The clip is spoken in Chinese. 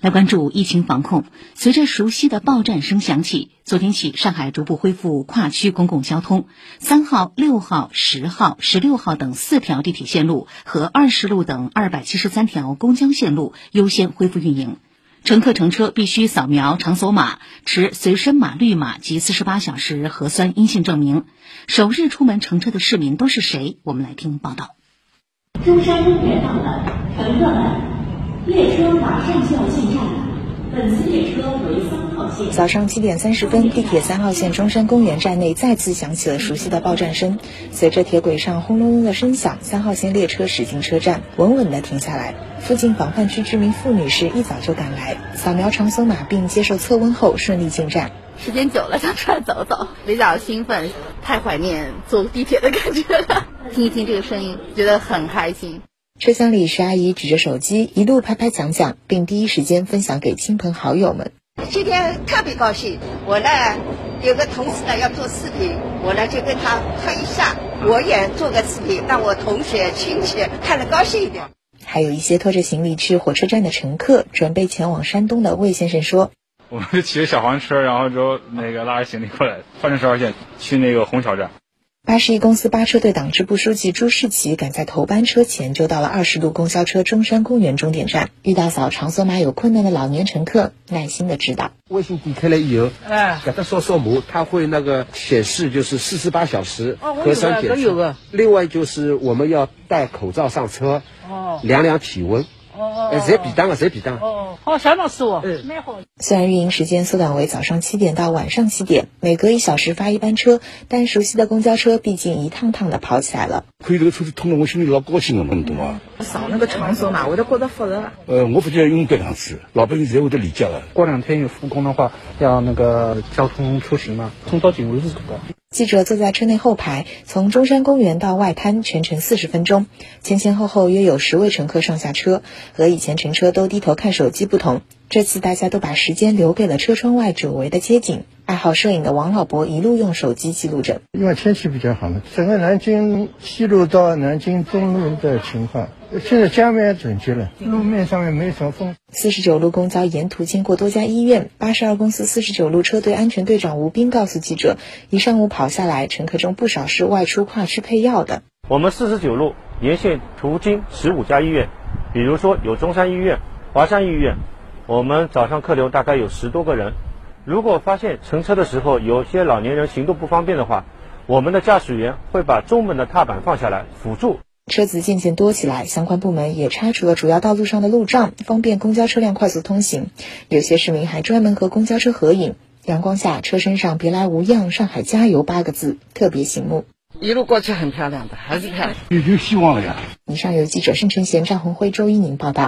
来关注疫情防控。随着熟悉的报站声响起，昨天起，上海逐步恢复跨区公共交通。三号、六号、十号、十六号等四条地铁线路和二十路等二百七十三条公交线路优先恢复运营。乘客乘车必须扫描场所码，持随身码绿码及四十八小时核酸阴性证明。首日出门乘车的市民都是谁？我们来听报道。中山公园到了，乘客们。列车马上就要进站了，本次列车为三号线。早上七点三十分，地铁三号线中山公园站内再次响起了熟悉的报站声。随着铁轨上轰隆隆的声响，三号线列车驶进车站，稳稳地停下来。附近防范区居民付女士一早就赶来，扫描场所码并接受测温后顺利进站。时间久了，想出来走走，比较兴奋，太怀念坐地铁的感觉了。听一听这个声音，觉得很开心。车厢里，徐阿姨举着手机，一路拍拍讲讲，并第一时间分享给亲朋好友们。今天特别高兴，我呢有个同事呢要做视频，我呢就跟他拍一下，我也做个视频，让我同学亲戚看得高兴一点。还有一些拖着行李去火车站的乘客，准备前往山东的魏先生说：“我们骑着小黄车，然后之后那个拉着行李过来，换乘十号线去那个虹桥站。”八十一公司八车队党支部书记朱世奇赶在头班车前就到了二十路公交车中山公园终点站，遇到扫场所码有困难的老年乘客，耐心的指导。微信点开了以后，哎，给他扫扫码，他会那个显示就是四十八小时核酸检测。另外就是我们要戴口罩上车，哦，量量体温。哦，哎，谁比单了？谁比单？哦，好，相当是哦，嗯，蛮好。虽然运营时间缩短为早上七点到晚上七点，每隔一小时发一班车，但熟悉的公交车毕竟一趟趟的跑起来了。可以这个车子通了，我心里老高兴了，你懂吗？扫那个场所嘛，我都觉得复杂。呃，我不觉得用这样子，老百姓才会得理解了。过两天有复工的话，要那个交通出行嘛，通道警卫是高。记者坐在车内后排，从中山公园到外滩全程四十分钟，前前后后约有十位乘客上下车。和以前乘车都低头看手机不同，这次大家都把时间留给了车窗外久违的街景。爱好摄影的王老伯一路用手机记录着。因为天气比较好嘛，整个南京西路到南京东路的情况，现在江面准确了，路面上面没什么风。四十九路公交沿途经过多家医院。八十二公司四十九路车队安全队长吴斌告诉记者，一上午跑下来，乘客中不少是外出跨区配药的。我们四十九路沿线途经十五家医院，比如说有中山医院、华山医院，我们早上客流大概有十多个人。如果发现乘车的时候有些老年人行动不方便的话，我们的驾驶员会把中门的踏板放下来辅助。车子渐渐多起来，相关部门也拆除了主要道路上的路障，方便公交车辆快速通行。有些市民还专门和公交车合影。阳光下，车身上“别来无恙，上海加油”八个字特别醒目。一路过去很漂亮的，还是漂亮。有希望了呀！以上由记者盛晨贤、赵红辉、周一宁报道。